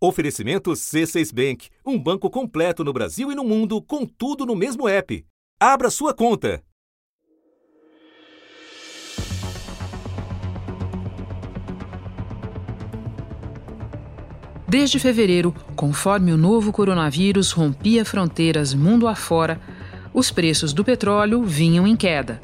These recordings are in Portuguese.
Oferecimento C6 Bank, um banco completo no Brasil e no mundo, com tudo no mesmo app. Abra sua conta. Desde fevereiro, conforme o novo coronavírus rompia fronteiras mundo afora, os preços do petróleo vinham em queda.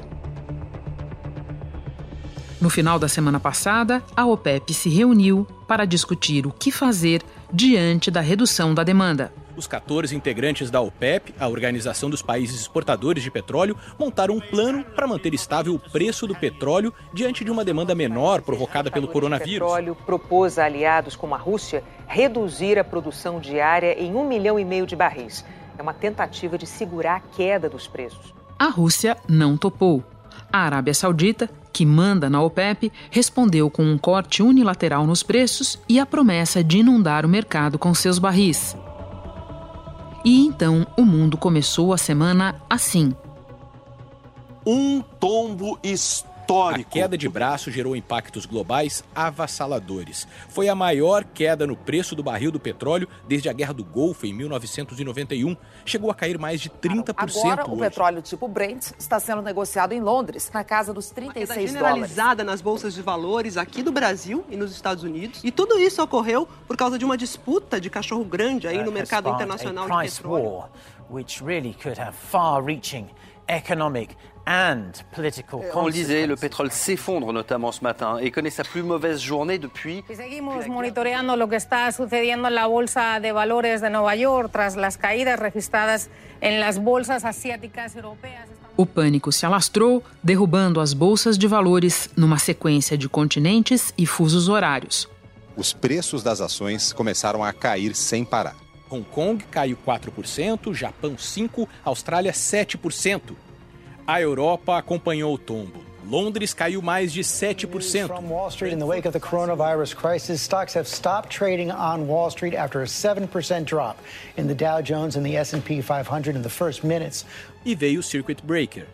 No final da semana passada, a OPEP se reuniu para discutir o que fazer diante da redução da demanda. Os 14 integrantes da OPEP, a Organização dos Países Exportadores de Petróleo, montaram um plano para manter estável o preço do petróleo diante de uma demanda menor provocada pelo coronavírus. O petróleo propôs a aliados como a Rússia reduzir a produção diária em um milhão e meio de barris. É uma tentativa de segurar a queda dos preços. A Rússia não topou. A Arábia Saudita que manda na OPEP, respondeu com um corte unilateral nos preços e a promessa de inundar o mercado com seus barris. E então o mundo começou a semana assim. Um tombo histórico histórico. A queda de braço gerou impactos globais avassaladores. Foi a maior queda no preço do barril do petróleo desde a Guerra do Golfo em 1991. Chegou a cair mais de 30%. Agora, hoje. o petróleo tipo Brent está sendo negociado em Londres, na casa dos 36 Uma generalizada dólares. nas bolsas de valores aqui do Brasil e nos Estados Unidos. E tudo isso ocorreu por causa de uma disputa de cachorro grande aí no mercado internacional de petróleo. which really could have and political On lisait, le pétrole s'effondre notamment ce matin et connaît sa plus mauvaise journée depuis. Seguimos monitoreando lo que está sucediendo en la bolsa de valores de Nueva York tras las caídas registradas en las bolsas asiáticas europeas. O pânico se alastrou, derrubando as bolsas de valores numa sequência de continentes e fusos horários. Os preços das ações começaram a cair sem parar. Hong Kong caiu 4%, Japão 5%, Austrália 7%. A Europa acompanhou o tombo. Londres caiu mais de 7%. From Wall Street in the wake of the coronavirus crisis, stocks have stopped trading on Wall Street after a 7% drop in the Dow Jones and the S&P 500 in the first minutes. E veio o circuit breaker.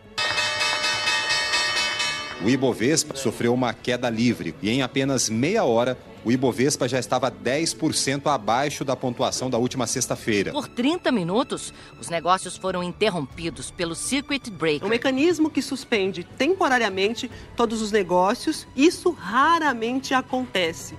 O Ibovespa sofreu uma queda livre e em apenas meia hora o Ibovespa já estava 10% abaixo da pontuação da última sexta-feira. Por 30 minutos, os negócios foram interrompidos pelo Circuit Breaker. Um mecanismo que suspende temporariamente todos os negócios. Isso raramente acontece.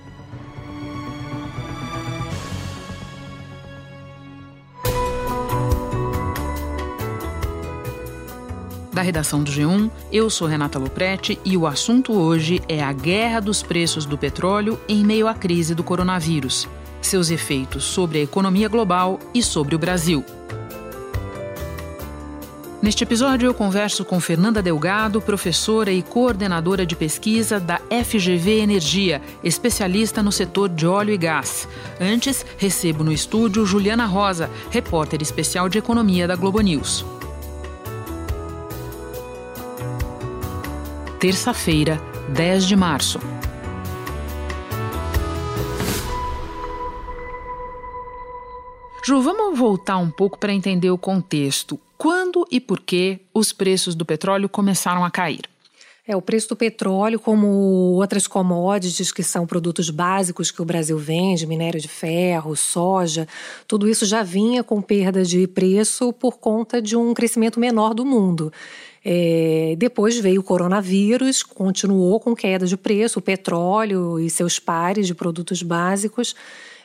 Da redação do G1, eu sou Renata Luprete e o assunto hoje é a guerra dos preços do petróleo em meio à crise do coronavírus, seus efeitos sobre a economia global e sobre o Brasil. Neste episódio, eu converso com Fernanda Delgado, professora e coordenadora de pesquisa da FGV Energia, especialista no setor de óleo e gás. Antes, recebo no estúdio Juliana Rosa, repórter especial de economia da Globo News. Terça-feira, 10 de março. Ju, vamos voltar um pouco para entender o contexto. Quando e por que os preços do petróleo começaram a cair? É, o preço do petróleo, como outras commodities que são produtos básicos que o Brasil vende, minério de ferro, soja, tudo isso já vinha com perda de preço por conta de um crescimento menor do mundo. É, depois veio o coronavírus, continuou com queda de preço, o petróleo e seus pares de produtos básicos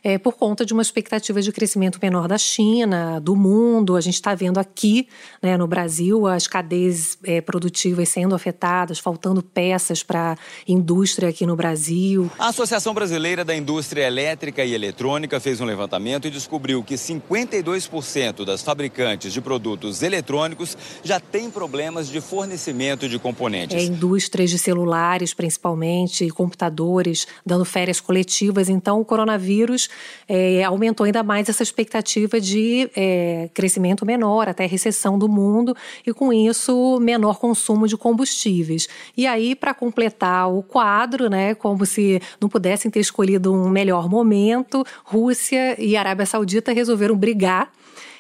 é, por conta de uma expectativa de crescimento menor da China, do mundo. A gente está vendo aqui né, no Brasil as cadeias é, produtivas sendo afetadas, faltando peças para a indústria aqui no Brasil. A Associação Brasileira da Indústria Elétrica e Eletrônica fez um levantamento e descobriu que 52% das fabricantes de produtos eletrônicos já têm problemas de fornecimento de componentes. É, indústrias de celulares, principalmente, computadores, dando férias coletivas. Então, o coronavírus é, aumentou ainda mais essa expectativa de é, crescimento menor, até recessão do mundo, e com isso, menor consumo de combustíveis. E aí, para completar o quadro, né, como se não pudessem ter escolhido um melhor momento, Rússia e Arábia Saudita resolveram brigar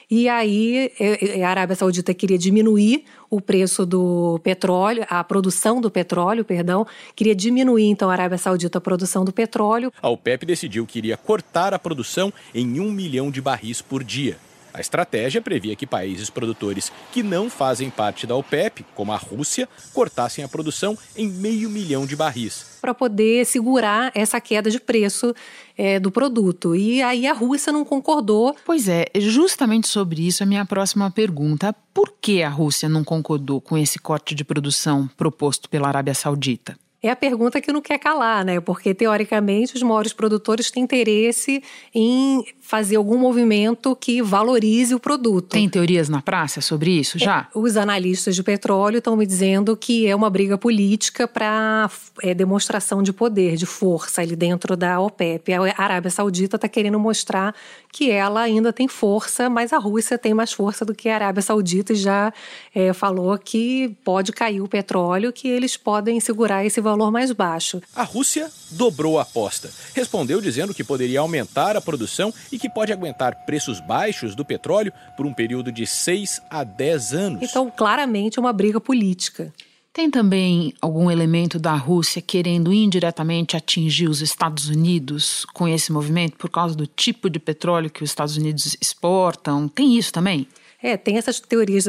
E aí é, é, a Arábia Saudita queria diminuir o preço do petróleo, a produção do petróleo, perdão, queria diminuir então a Arábia Saudita a produção do petróleo. A OPEP decidiu que iria cortar a produção em um milhão de barris por dia. A estratégia previa que países produtores que não fazem parte da OPEP, como a Rússia, cortassem a produção em meio milhão de barris. Para poder segurar essa queda de preço é, do produto. E aí a Rússia não concordou. Pois é, justamente sobre isso a minha próxima pergunta. Por que a Rússia não concordou com esse corte de produção proposto pela Arábia Saudita? É a pergunta que não quer calar, né? Porque, teoricamente, os maiores produtores têm interesse em fazer algum movimento que valorize o produto. Tem teorias na praça sobre isso já? É, os analistas de petróleo estão me dizendo que é uma briga política para é, demonstração de poder, de força ali dentro da OPEP. A Arábia Saudita está querendo mostrar que ela ainda tem força, mas a Rússia tem mais força do que a Arábia Saudita e já é, falou que pode cair o petróleo, que eles podem segurar esse valor mais baixo. A Rússia dobrou a aposta. Respondeu dizendo que poderia aumentar a produção e e que pode aguentar preços baixos do petróleo por um período de 6 a 10 anos. Então, claramente, é uma briga política. Tem também algum elemento da Rússia querendo indiretamente atingir os Estados Unidos com esse movimento por causa do tipo de petróleo que os Estados Unidos exportam? Tem isso também? É, tem essas teorias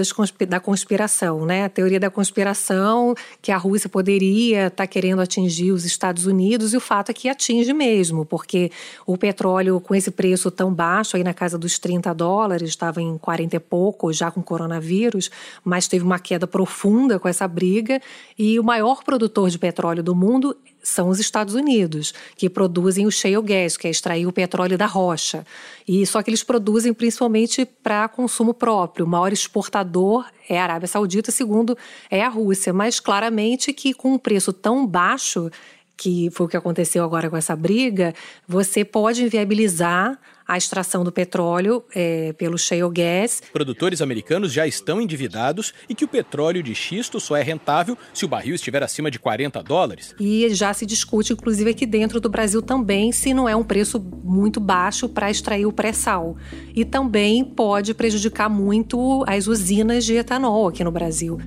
da conspiração, né? A teoria da conspiração que a Rússia poderia estar tá querendo atingir os Estados Unidos e o fato é que atinge mesmo, porque o petróleo com esse preço tão baixo, aí na casa dos 30 dólares, estava em 40 e pouco já com coronavírus, mas teve uma queda profunda com essa briga e o maior produtor de petróleo do mundo são os Estados Unidos, que produzem o shale gas, que é extrair o petróleo da rocha. E só que eles produzem principalmente para consumo próprio. O maior exportador é a Arábia Saudita, segundo é a Rússia, mas claramente que com um preço tão baixo que foi o que aconteceu agora com essa briga, você pode inviabilizar a extração do petróleo é, pelo shale gas. Produtores americanos já estão endividados e que o petróleo de xisto só é rentável se o barril estiver acima de 40 dólares. E já se discute, inclusive aqui dentro do Brasil também, se não é um preço muito baixo para extrair o pré-sal. E também pode prejudicar muito as usinas de etanol aqui no Brasil.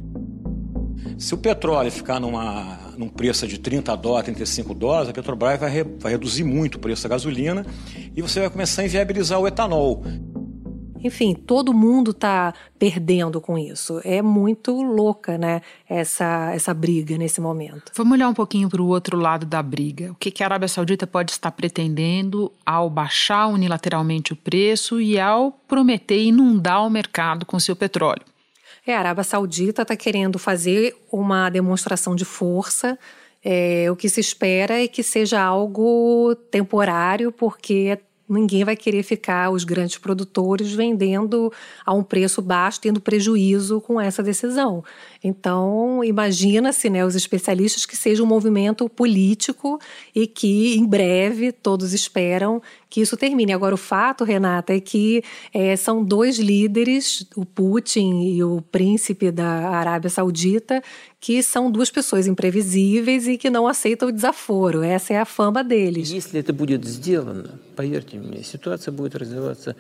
Se o petróleo ficar numa, num preço de 30 dólares, 35 dólares, a Petrobras vai, re, vai reduzir muito o preço da gasolina e você vai começar a inviabilizar o etanol. Enfim, todo mundo está perdendo com isso. É muito louca, né, essa, essa briga nesse momento. Vamos olhar um pouquinho para o outro lado da briga. O que, que a Arábia Saudita pode estar pretendendo ao baixar unilateralmente o preço e ao prometer inundar o mercado com seu petróleo? É, a Arábia Saudita está querendo fazer uma demonstração de força. É, o que se espera é que seja algo temporário, porque ninguém vai querer ficar, os grandes produtores, vendendo a um preço baixo, tendo prejuízo com essa decisão. Então, imagina-se, né, os especialistas, que seja um movimento político e que, em breve, todos esperam que isso termine. Agora, o fato, Renata, é que é, são dois líderes, o Putin e o príncipe da Arábia Saudita, que são duas pessoas imprevisíveis e que não aceitam o desaforo. Essa é a fama deles. Если это будет сделано, поверьте мне, ситуация будет развиваться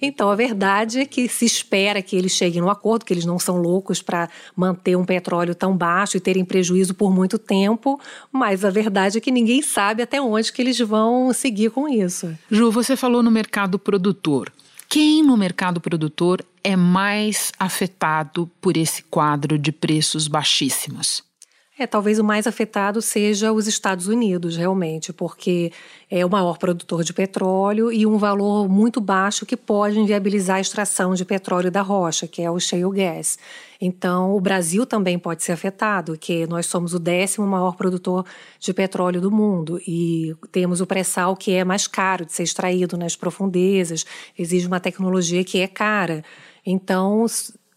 então, a verdade é que se espera que eles cheguem no acordo, que eles não são loucos para manter um petróleo tão baixo e terem prejuízo por muito tempo, mas a verdade é que ninguém sabe até onde que eles vão seguir com isso. Ju, você falou no mercado produtor. Quem no mercado produtor é mais afetado por esse quadro de preços baixíssimos? É, talvez o mais afetado seja os Estados Unidos, realmente, porque é o maior produtor de petróleo e um valor muito baixo que pode inviabilizar a extração de petróleo da rocha, que é o shale gas. Então, o Brasil também pode ser afetado, que nós somos o décimo maior produtor de petróleo do mundo e temos o pré-sal que é mais caro de ser extraído nas profundezas, exige uma tecnologia que é cara. Então,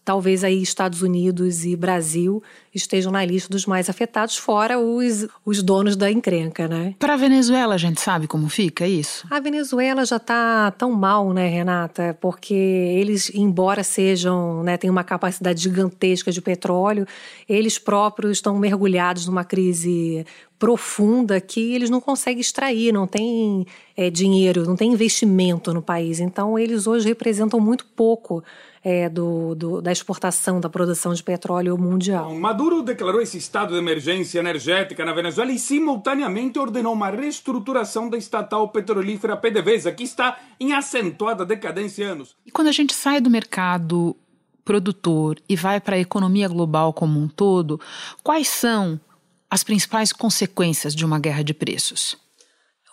talvez aí Estados Unidos e Brasil estejam na lista dos mais afetados, fora os, os donos da encrenca, né? Para a Venezuela, a gente sabe como fica isso? A Venezuela já está tão mal, né, Renata? Porque eles, embora sejam, né, tenham uma capacidade gigantesca de petróleo, eles próprios estão mergulhados numa crise profunda que eles não conseguem extrair, não tem é, dinheiro, não tem investimento no país. Então, eles hoje representam muito pouco é, do, do, da exportação, da produção de petróleo mundial. Maduro declarou esse estado de emergência energética na Venezuela e, simultaneamente, ordenou uma reestruturação da estatal petrolífera PDVSA, que está em acentuada decadência há anos. E quando a gente sai do mercado produtor e vai para a economia global como um todo, quais são as principais consequências de uma guerra de preços?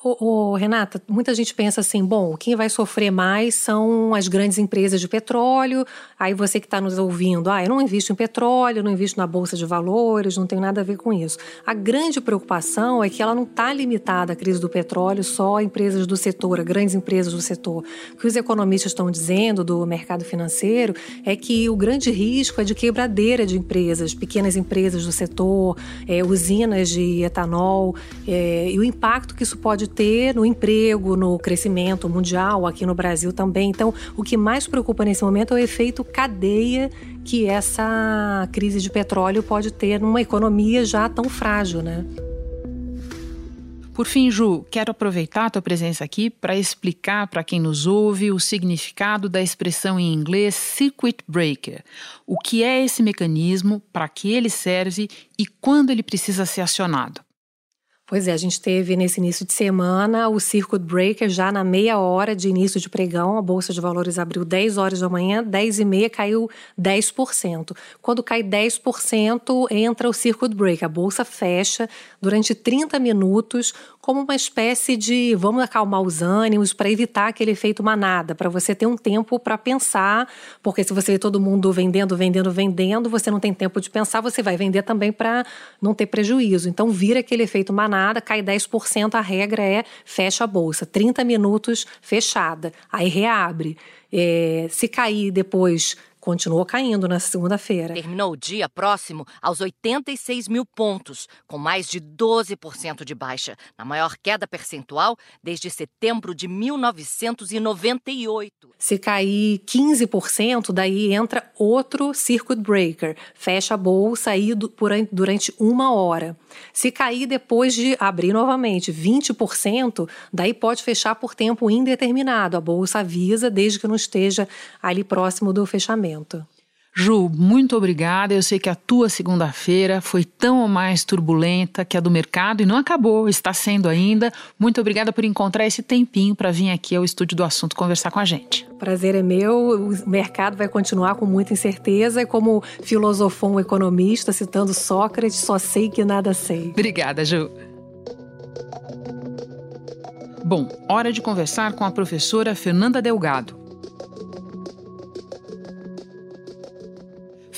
Ô, ô, Renata, muita gente pensa assim: bom, quem vai sofrer mais são as grandes empresas de petróleo. Aí você que está nos ouvindo, ah, eu não invisto em petróleo, não invisto na bolsa de valores, não tem nada a ver com isso. A grande preocupação é que ela não está limitada à crise do petróleo só a empresas do setor, a grandes empresas do setor. O que os economistas estão dizendo do mercado financeiro é que o grande risco é de quebradeira de empresas, pequenas empresas do setor, é, usinas de etanol, é, e o impacto que isso pode ter no emprego, no crescimento mundial, aqui no Brasil também. Então, o que mais preocupa nesse momento é o efeito cadeia que essa crise de petróleo pode ter numa economia já tão frágil, né? Por fim, Ju, quero aproveitar a tua presença aqui para explicar para quem nos ouve o significado da expressão em inglês circuit breaker. O que é esse mecanismo, para que ele serve e quando ele precisa ser acionado? Pois é, a gente teve nesse início de semana o Circuit Breaker já na meia hora de início de pregão. A Bolsa de Valores abriu 10 horas da manhã, 10 e meia caiu 10%. Quando cai 10%, entra o Circuit Breaker. A Bolsa fecha durante 30 minutos como uma espécie de vamos acalmar os ânimos para evitar aquele efeito manada, para você ter um tempo para pensar, porque se você vê todo mundo vendendo, vendendo, vendendo, você não tem tempo de pensar, você vai vender também para não ter prejuízo. Então vira aquele efeito manada, cai 10%, a regra é fecha a bolsa, 30 minutos fechada, aí reabre. É, se cair depois continuou caindo na segunda-feira. Terminou o dia próximo aos 86 mil pontos, com mais de 12% de baixa, na maior queda percentual desde setembro de 1998. Se cair 15%, daí entra outro circuit breaker, fecha a bolsa aí durante uma hora. Se cair depois de abrir novamente 20%, daí pode fechar por tempo indeterminado. A bolsa avisa desde que não esteja ali próximo do fechamento. Ju, muito obrigada. Eu sei que a tua segunda-feira foi tão ou mais turbulenta que a do mercado e não acabou, está sendo ainda. Muito obrigada por encontrar esse tempinho para vir aqui ao estúdio do assunto conversar com a gente. Prazer é meu. O mercado vai continuar com muita incerteza. E como filosofou um economista, citando Sócrates, só sei que nada sei. Obrigada, Ju. Bom, hora de conversar com a professora Fernanda Delgado.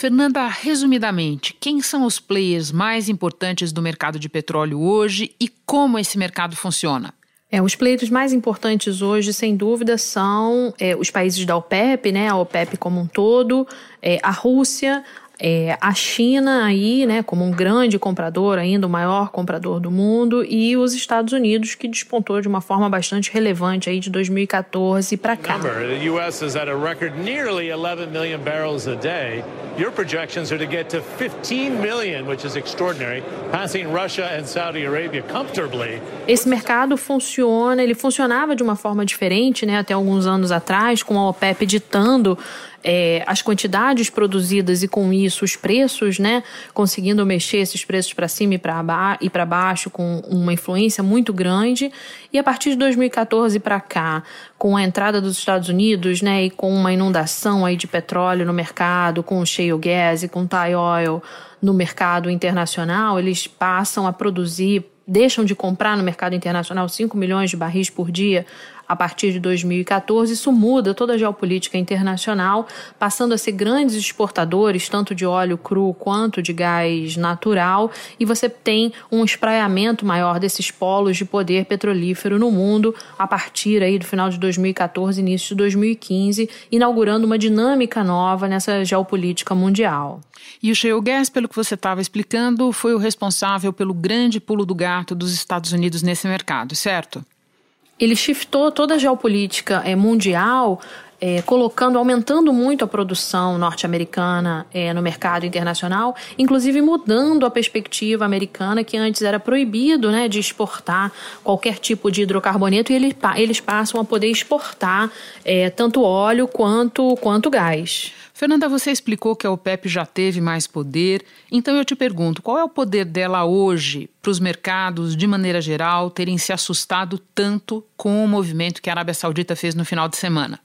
Fernanda, resumidamente, quem são os players mais importantes do mercado de petróleo hoje e como esse mercado funciona? É, os players mais importantes hoje, sem dúvida, são é, os países da OPEP, né, a OPEP como um todo, é, a Rússia, é, a China aí, né, como um grande comprador, ainda o maior comprador do mundo, e os Estados Unidos, que despontou de uma forma bastante relevante aí de 2014 para cá. The US is at a record nearly 11 million barrels a day. Your projections are to get to 15 million, which is extraordinary, passing Russia and Saudi Arabia comfortably. Esse mercado funciona, ele funcionava de uma forma diferente, né, até alguns anos atrás, com a OPEP ditando é, as quantidades produzidas e com isso os preços, né, conseguindo mexer esses preços para cima e para ba baixo com uma influência muito grande. E a partir de 2014 para cá, com a entrada dos Estados Unidos, né, e com uma inundação aí de petróleo no mercado, com o shale gas e com o Thai oil no mercado internacional, eles passam a produzir deixam de comprar no mercado internacional 5 milhões de barris por dia a partir de 2014. Isso muda toda a geopolítica internacional, passando a ser grandes exportadores, tanto de óleo cru quanto de gás natural, e você tem um espraiamento maior desses polos de poder petrolífero no mundo a partir aí do final de 2014, início de 2015, inaugurando uma dinâmica nova nessa geopolítica mundial. E o shale gas, pelo que você estava explicando, foi o responsável pelo grande pulo do gato dos Estados Unidos nesse mercado, certo? Ele shiftou toda a geopolítica é, mundial é, colocando, aumentando muito a produção norte-americana é, no mercado internacional, inclusive mudando a perspectiva americana, que antes era proibido né, de exportar qualquer tipo de hidrocarboneto, e eles, eles passam a poder exportar é, tanto óleo quanto, quanto gás. Fernanda, você explicou que a OPEP já teve mais poder, então eu te pergunto: qual é o poder dela hoje para os mercados, de maneira geral, terem se assustado tanto com o movimento que a Arábia Saudita fez no final de semana?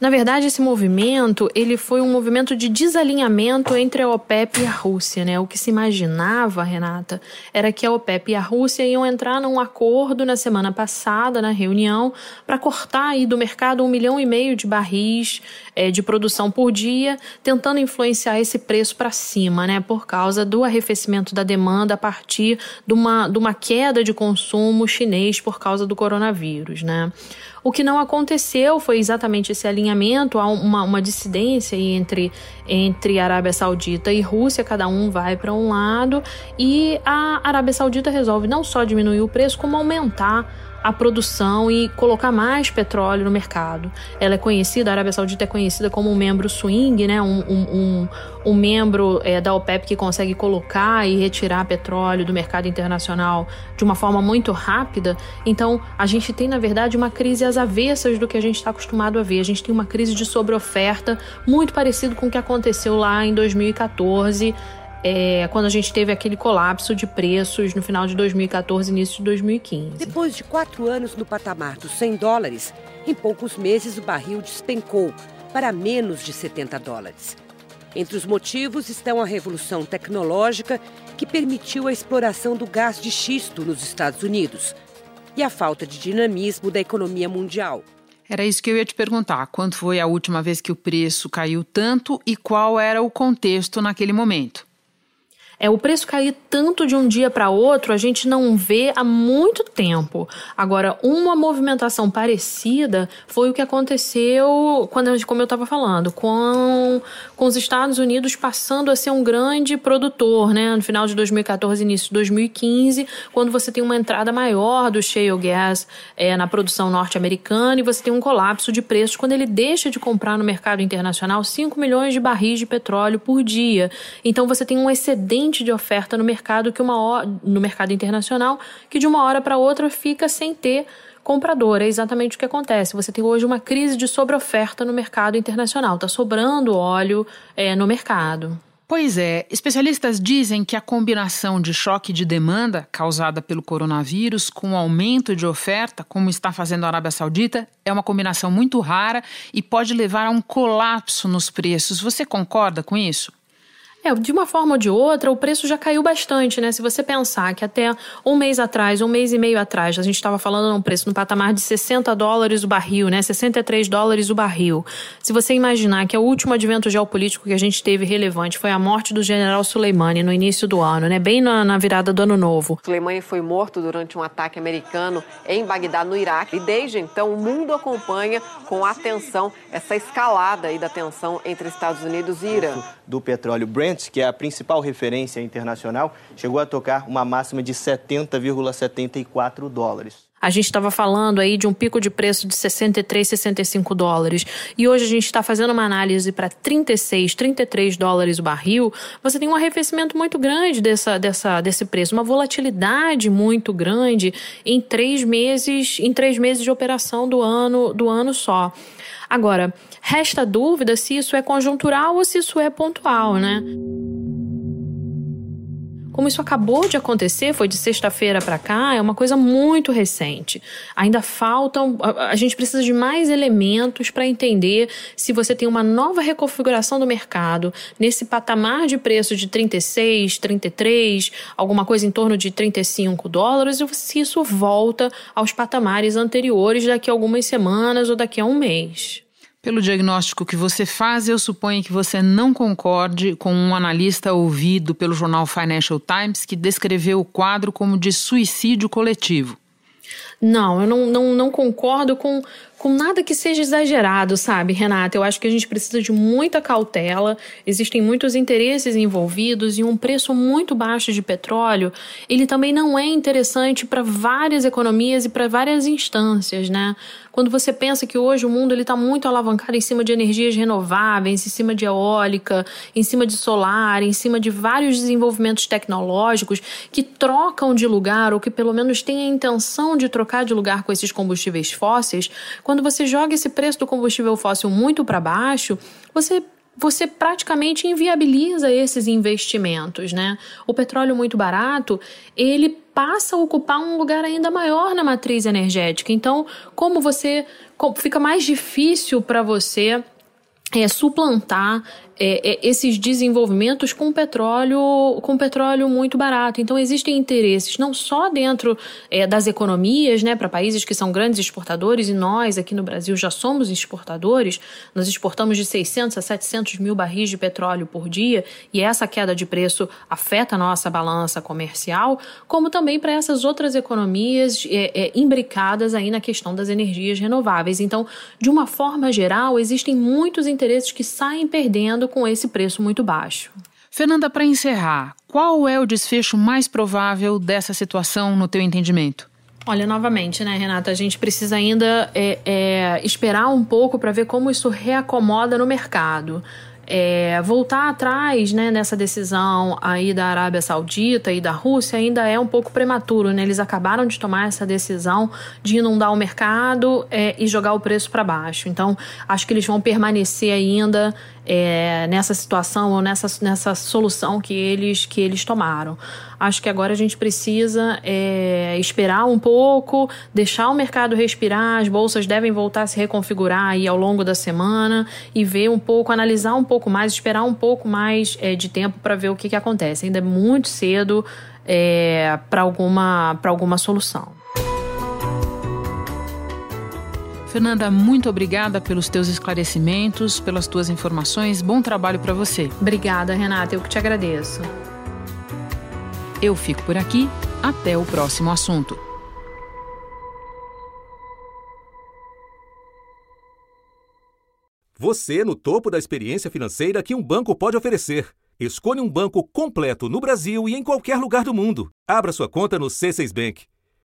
Na verdade, esse movimento ele foi um movimento de desalinhamento entre a OPEP e a Rússia. Né? O que se imaginava, Renata, era que a OPEP e a Rússia iam entrar num acordo na semana passada, na reunião, para cortar aí do mercado um milhão e meio de barris é, de produção por dia, tentando influenciar esse preço para cima, né? por causa do arrefecimento da demanda a partir de uma, de uma queda de consumo chinês por causa do coronavírus. Né? O que não aconteceu foi exatamente esse alinhamento, há uma, uma dissidência entre, entre Arábia Saudita e Rússia, cada um vai para um lado, e a Arábia Saudita resolve não só diminuir o preço, como aumentar a produção e colocar mais petróleo no mercado. Ela é conhecida, a Arábia Saudita é conhecida como um membro swing, né? um, um, um, um membro é, da OPEP que consegue colocar e retirar petróleo do mercado internacional de uma forma muito rápida. Então, a gente tem, na verdade, uma crise às avessas do que a gente está acostumado a ver. A gente tem uma crise de sobreoferta muito parecido com o que aconteceu lá em 2014 é, quando a gente teve aquele colapso de preços no final de 2014 início de 2015. Depois de quatro anos no patamar dos 100 dólares, em poucos meses o barril despencou para menos de 70 dólares. Entre os motivos estão a revolução tecnológica que permitiu a exploração do gás de xisto nos Estados Unidos e a falta de dinamismo da economia mundial. Era isso que eu ia te perguntar. Quando foi a última vez que o preço caiu tanto e qual era o contexto naquele momento? É, o preço cair tanto de um dia para outro, a gente não vê há muito tempo. Agora, uma movimentação parecida foi o que aconteceu quando, como eu estava falando, com, com os Estados Unidos passando a ser um grande produtor, né? No final de 2014, início de 2015, quando você tem uma entrada maior do shale gas é, na produção norte-americana e você tem um colapso de preços quando ele deixa de comprar no mercado internacional 5 milhões de barris de petróleo por dia. Então você tem um excedente de oferta no mercado que uma no mercado internacional que de uma hora para outra fica sem ter comprador. É exatamente o que acontece. Você tem hoje uma crise de sobreoferta no mercado internacional. Está sobrando óleo é, no mercado. Pois é, especialistas dizem que a combinação de choque de demanda causada pelo coronavírus com aumento de oferta, como está fazendo a Arábia Saudita, é uma combinação muito rara e pode levar a um colapso nos preços. Você concorda com isso? É, de uma forma ou de outra, o preço já caiu bastante, né? Se você pensar que até um mês atrás, um mês e meio atrás, a gente estava falando num preço no patamar de 60 dólares o barril, né? 63 dólares o barril. Se você imaginar que o último advento geopolítico que a gente teve relevante foi a morte do general Soleimani no início do ano, né? Bem na, na virada do ano novo. Soleimani foi morto durante um ataque americano em Bagdá, no Iraque. E desde então, o mundo acompanha com atenção essa escalada aí da tensão entre Estados Unidos e Irã. Do petróleo Brent Que é a principal referência internacional, chegou a tocar uma máxima de 70,74 dólares. A gente estava falando aí de um pico de preço de 63, 65 dólares. E hoje a gente está fazendo uma análise para 36, 33 dólares o barril. Você tem um arrefecimento muito grande dessa, dessa, desse preço, uma volatilidade muito grande em três meses, em três meses de operação do ano, do ano só. Agora, resta dúvida se isso é conjuntural ou se isso é pontual, né? Como isso acabou de acontecer, foi de sexta-feira para cá, é uma coisa muito recente. Ainda faltam, a, a gente precisa de mais elementos para entender se você tem uma nova reconfiguração do mercado nesse patamar de preço de 36, 33, alguma coisa em torno de 35 dólares, ou se isso volta aos patamares anteriores daqui a algumas semanas ou daqui a um mês. Pelo diagnóstico que você faz, eu suponho que você não concorde com um analista ouvido pelo jornal Financial Times que descreveu o quadro como de suicídio coletivo. Não, eu não, não, não concordo com com nada que seja exagerado, sabe, Renata? Eu acho que a gente precisa de muita cautela. Existem muitos interesses envolvidos e um preço muito baixo de petróleo, ele também não é interessante para várias economias e para várias instâncias, né? Quando você pensa que hoje o mundo ele está muito alavancado em cima de energias renováveis, em cima de eólica, em cima de solar, em cima de vários desenvolvimentos tecnológicos que trocam de lugar ou que pelo menos têm a intenção de trocar de lugar com esses combustíveis fósseis, quando você joga esse preço do combustível fóssil muito para baixo, você você praticamente inviabiliza esses investimentos, né? O petróleo muito barato, ele passa a ocupar um lugar ainda maior na matriz energética. Então, como você fica mais difícil para você é, suplantar é, é, esses desenvolvimentos com petróleo com petróleo muito barato. Então existem interesses não só dentro é, das economias, né, para países que são grandes exportadores e nós aqui no Brasil já somos exportadores. Nós exportamos de 600 a 700 mil barris de petróleo por dia e essa queda de preço afeta a nossa balança comercial, como também para essas outras economias é, é, imbricadas aí na questão das energias renováveis. Então, de uma forma geral, existem muitos interesses que saem perdendo com esse preço muito baixo. Fernanda, para encerrar, qual é o desfecho mais provável dessa situação no teu entendimento? Olha, novamente, né, Renata, a gente precisa ainda é, é, esperar um pouco para ver como isso reacomoda no mercado. É, voltar atrás né, nessa decisão aí da Arábia Saudita e da Rússia ainda é um pouco prematuro. Né? Eles acabaram de tomar essa decisão de inundar o mercado é, e jogar o preço para baixo. Então, acho que eles vão permanecer ainda é, nessa situação ou nessa, nessa solução que eles, que eles tomaram. Acho que agora a gente precisa é, esperar um pouco, deixar o mercado respirar, as bolsas devem voltar a se reconfigurar aí ao longo da semana e ver um pouco, analisar um pouco mais, esperar um pouco mais é, de tempo para ver o que, que acontece. Ainda é muito cedo é, para alguma, alguma solução. Fernanda, muito obrigada pelos teus esclarecimentos, pelas tuas informações. Bom trabalho para você. Obrigada, Renata. Eu que te agradeço. Eu fico por aqui. Até o próximo assunto. Você no topo da experiência financeira que um banco pode oferecer. Escolha um banco completo no Brasil e em qualquer lugar do mundo. Abra sua conta no C6 Bank.